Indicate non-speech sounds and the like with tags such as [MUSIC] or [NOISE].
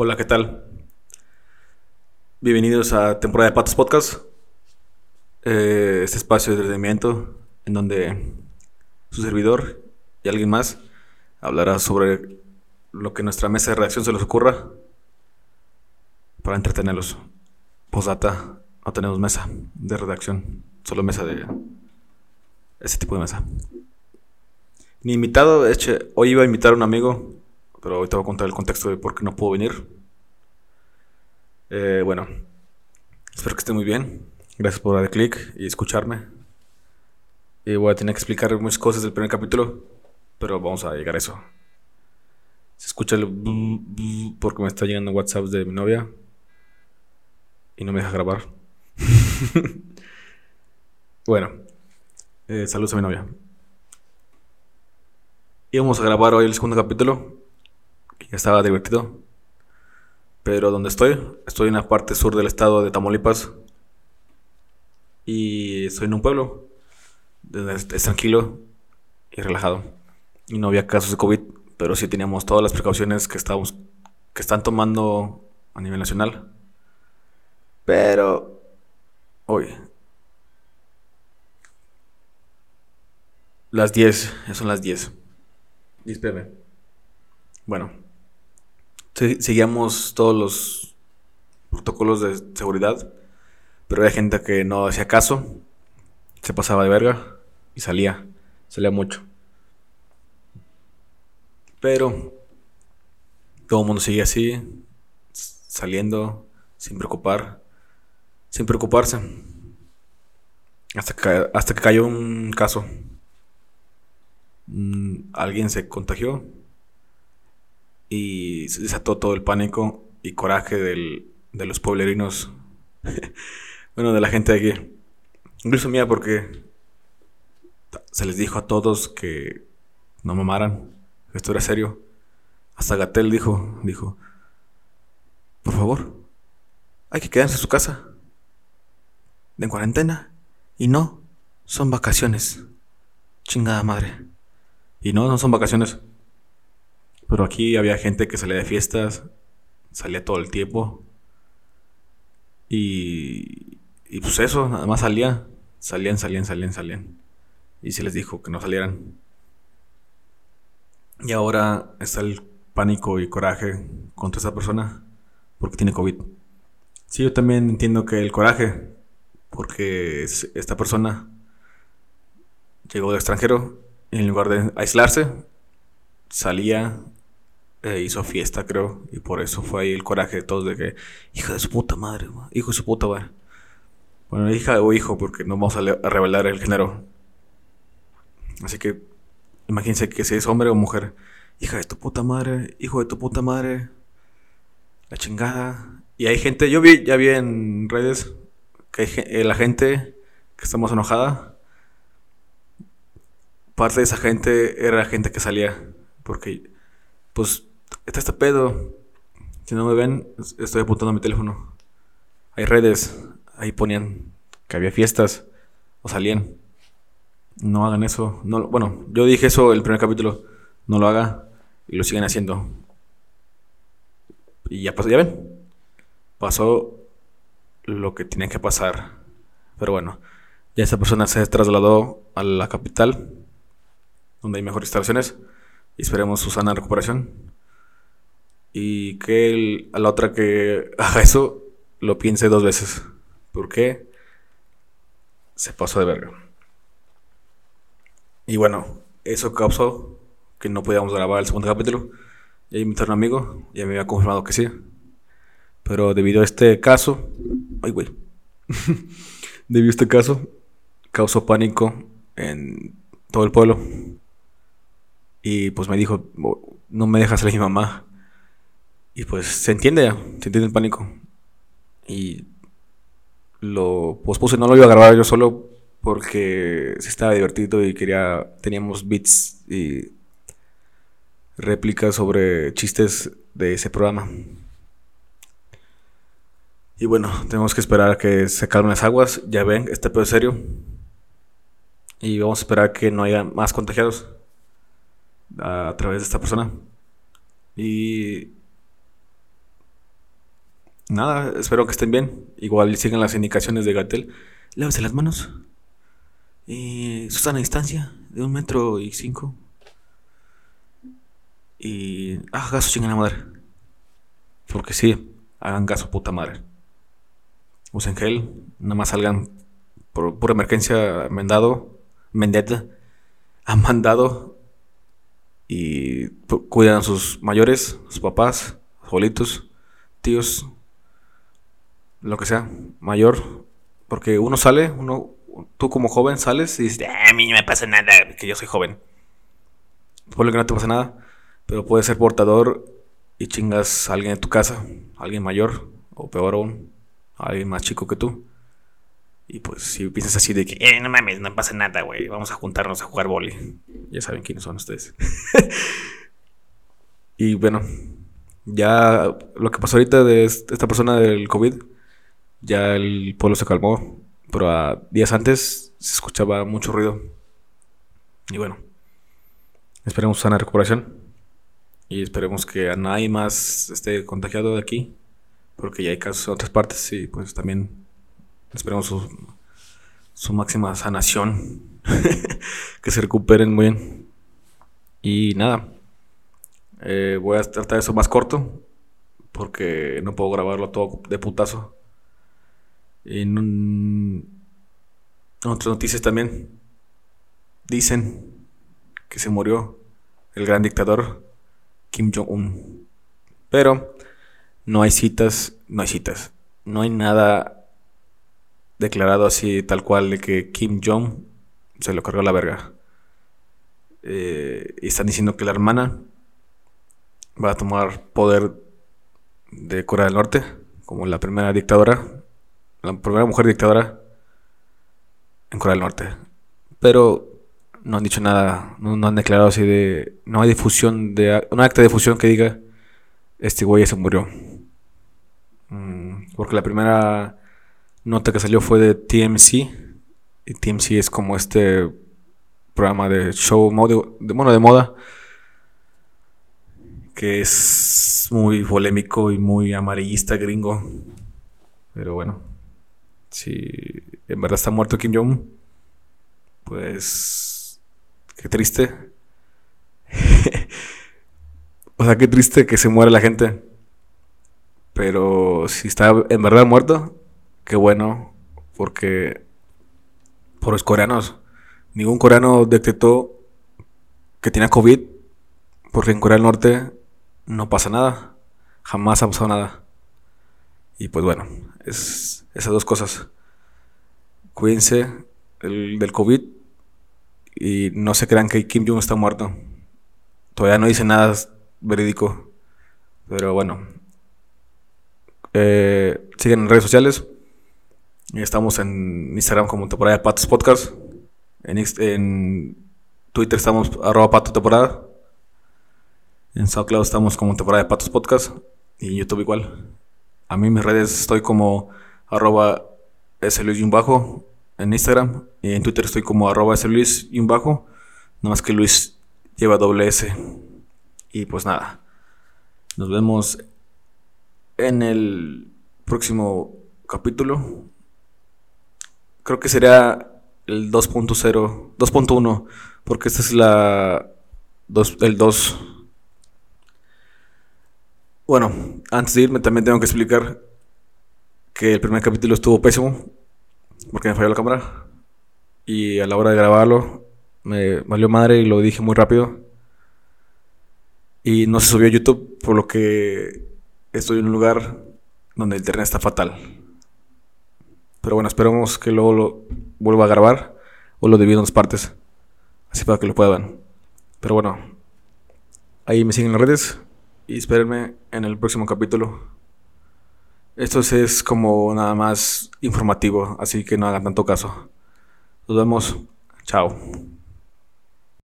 Hola, ¿qué tal? Bienvenidos a temporada de Patos Podcast. Eh, este espacio de entretenimiento en donde su servidor y alguien más hablará sobre lo que nuestra mesa de redacción se les ocurra para entretenerlos. Posdata, no tenemos mesa de redacción, solo mesa de ese tipo de mesa. Mi invitado, hoy iba a invitar a un amigo, pero ahorita voy a contar el contexto de por qué no puedo venir. Eh, bueno, espero que esté muy bien. Gracias por dar clic y escucharme. Y voy a tener que explicar muchas cosas del primer capítulo, pero vamos a llegar a eso. Se escucha el porque me está llegando WhatsApp de mi novia y no me deja grabar. [LAUGHS] bueno, eh, saludos a mi novia. Íbamos a grabar hoy el segundo capítulo, estaba divertido. Pero donde estoy, estoy en la parte sur del estado de Tamaulipas. Y estoy en un pueblo es tranquilo y relajado. Y no había casos de COVID, pero sí teníamos todas las precauciones que, estamos, que están tomando a nivel nacional. Pero hoy, las 10, ya son las 10. Espérame. Bueno, sí- seguíamos todos los protocolos de seguridad, pero había gente que no hacía caso, se pasaba de verga y salía, salía mucho. Pero todo el mundo seguía así, saliendo, sin preocupar, sin preocuparse. Hasta que, hasta que cayó un caso. Mm, alguien se contagió y se desató todo el pánico y coraje del- de los pueblerinos. [LAUGHS] bueno, de la gente de aquí. Incluso mía porque se les dijo a todos que no mamaran, que esto era serio. Hasta Gatel dijo, dijo, por favor, hay que quedarse en su casa. En cuarentena. Y no, son vacaciones. Chingada madre. Y no, no son vacaciones. Pero aquí había gente que salía de fiestas, salía todo el tiempo. Y, y pues eso, nada más salía. Salían, salían, salían, salían. Y se les dijo que no salieran. Y ahora está el pánico y coraje contra esa persona porque tiene COVID. Sí, yo también entiendo que el coraje, porque es- esta persona llegó del extranjero y en lugar de aislarse, salía, e hizo fiesta, creo, y por eso fue ahí el coraje de todos de que, hija de su puta madre, ma, hijo de su puta madre. Bueno, hija o hijo, porque no vamos a, a revelar el género. Así que imagínense que si es hombre o mujer, hija de tu puta madre, hijo de tu puta madre, la chingada. Y hay gente, yo vi, ya vi en redes que hay eh, la gente que está más enojada, parte de esa gente era la gente que salía, porque pues está este pedo. Si no me ven, es- estoy apuntando a mi teléfono. Hay redes, ahí ponían que había fiestas o salían. No hagan eso. No, bueno, yo dije eso el primer capítulo. No lo haga y lo siguen haciendo. Y ya pasó, ya ven. Pasó lo que tenía que pasar. Pero bueno, ya esa persona se trasladó a la capital, donde hay mejores instalaciones. Y esperemos su sana recuperación. Y que el- a la otra que haga eso lo piense dos veces. ¿Por qué? Se pasó de verga. Y bueno, eso causó que no podíamos grabar el segundo capítulo. Ya invité a un amigo, ya me había confirmado que sí. Pero debido a este caso, ay güey, [LAUGHS] debido a este caso, causó pánico en todo el pueblo. Y pues me dijo, "Oh, no me dejas salir mi mamá. Y pues se entiende ya, se entiende el pánico. Y lo pospuse, no lo iba a grabar yo solo porque sí estaba divertido y quería, teníamos beats y réplicas sobre chistes de ese programa. Y bueno, tenemos que esperar a que se calmen las aguas. Ya ven, este pedo es serio. Y vamos a esperar que no haya más contagiados a, a través de esta persona. Y nada, espero que estén bien. Igual sigan las indicaciones de Gatel. Lávese las manos. Y a distancia de un metro y cinco. Y hagan caso, chingan la madre. Porque sí, hagan caso, puta madre. Usen gel, nada más salgan por pura emergencia, mendado, mendeta, han mandado y cuidan a sus mayores, sus papás, abuelitos, tíos, lo que sea, mayor, porque uno sale, uno, tú como joven sales y dices, ah, a mí no me pasa nada, que yo soy joven. Puede que no te pasa nada, pero puedes ser portador y chingas a alguien de tu casa, alguien mayor, o peor aún, alguien más chico que tú. Y pues si piensas así de que, eh, no mames, no pasa nada, güey, vamos a juntarnos a jugar boli. Ya saben quiénes son ustedes. [LAUGHS] y bueno, ya lo que pasó ahorita de esta persona del COVID, ya el pueblo se calmó, pero a días antes se escuchaba mucho ruido. Y bueno, esperemos una recuperación. Y esperemos que a nadie más esté contagiado de aquí, porque ya hay casos en otras partes y pues también esperemos su, su máxima sanación, [LAUGHS] que se recuperen muy bien. Y nada, eh, voy a tratar eso más corto, porque no puedo grabarlo todo de putazo. En, un, otras noticias también dicen que se murió el gran dictador Kim Jong-un. Pero no hay citas, no hay citas, no hay nada declarado así tal cual de que Kim Jong se lo cargó la verga. Eh, y están diciendo que la hermana va a tomar poder de Corea del Norte como la primera dictadora, la primera mujer dictadora en Corea del Norte. Pero no han dicho nada, no, han declarado así de, no hay difusión de, un acta de difusión que diga este güey se murió. Mm, porque la primera nota que salió fue de TMC. Y TMC es como este programa de show, de, bueno, de moda que es muy polémico y muy amarillista gringo. Pero bueno, si en verdad está muerto Kim Jong, pues qué triste. [LAUGHS] o sea, qué triste que se muere la gente. Pero si está en verdad muerto, qué bueno, porque por los coreanos, ningún coreano detectó que tenía COVID, porque en Corea del Norte no pasa nada. Jamás ha pasado nada. Y pues bueno, es esas dos cosas. Cuídense del COVID y no se crean que Kim Jong está muerto. Todavía no dice nada verídico. Pero bueno. Eh, siguen en redes sociales. Estamos en Instagram como temporada de Patos Podcast. En, en Twitter estamos arroba pato temporada. En SoundCloud estamos como temporada de Patos Podcast y en YouTube igual. A mí en mis redes estoy como arroba bajo en Instagram y en Twitter estoy como arroba y bajo. Nada más que Luis lleva doble S. Y pues nada. Nos vemos en el próximo capítulo. Creo que sería el 2.0, 2.1, porque esta es la el 2 bueno, antes de irme también tengo que explicar que el primer capítulo estuvo pésimo porque me falló la cámara y a la hora de grabarlo me valió madre y lo dije muy rápido y no se subió a YouTube por lo que estoy en un lugar donde el internet está fatal. Pero bueno, esperemos que luego lo vuelva a grabar o lo divido en dos partes así para que lo puedan. Pero bueno, ahí me siguen en las redes y espérenme en el próximo capítulo. Esto es como nada más informativo, así que no hagan tanto caso. Nos vemos. Chao.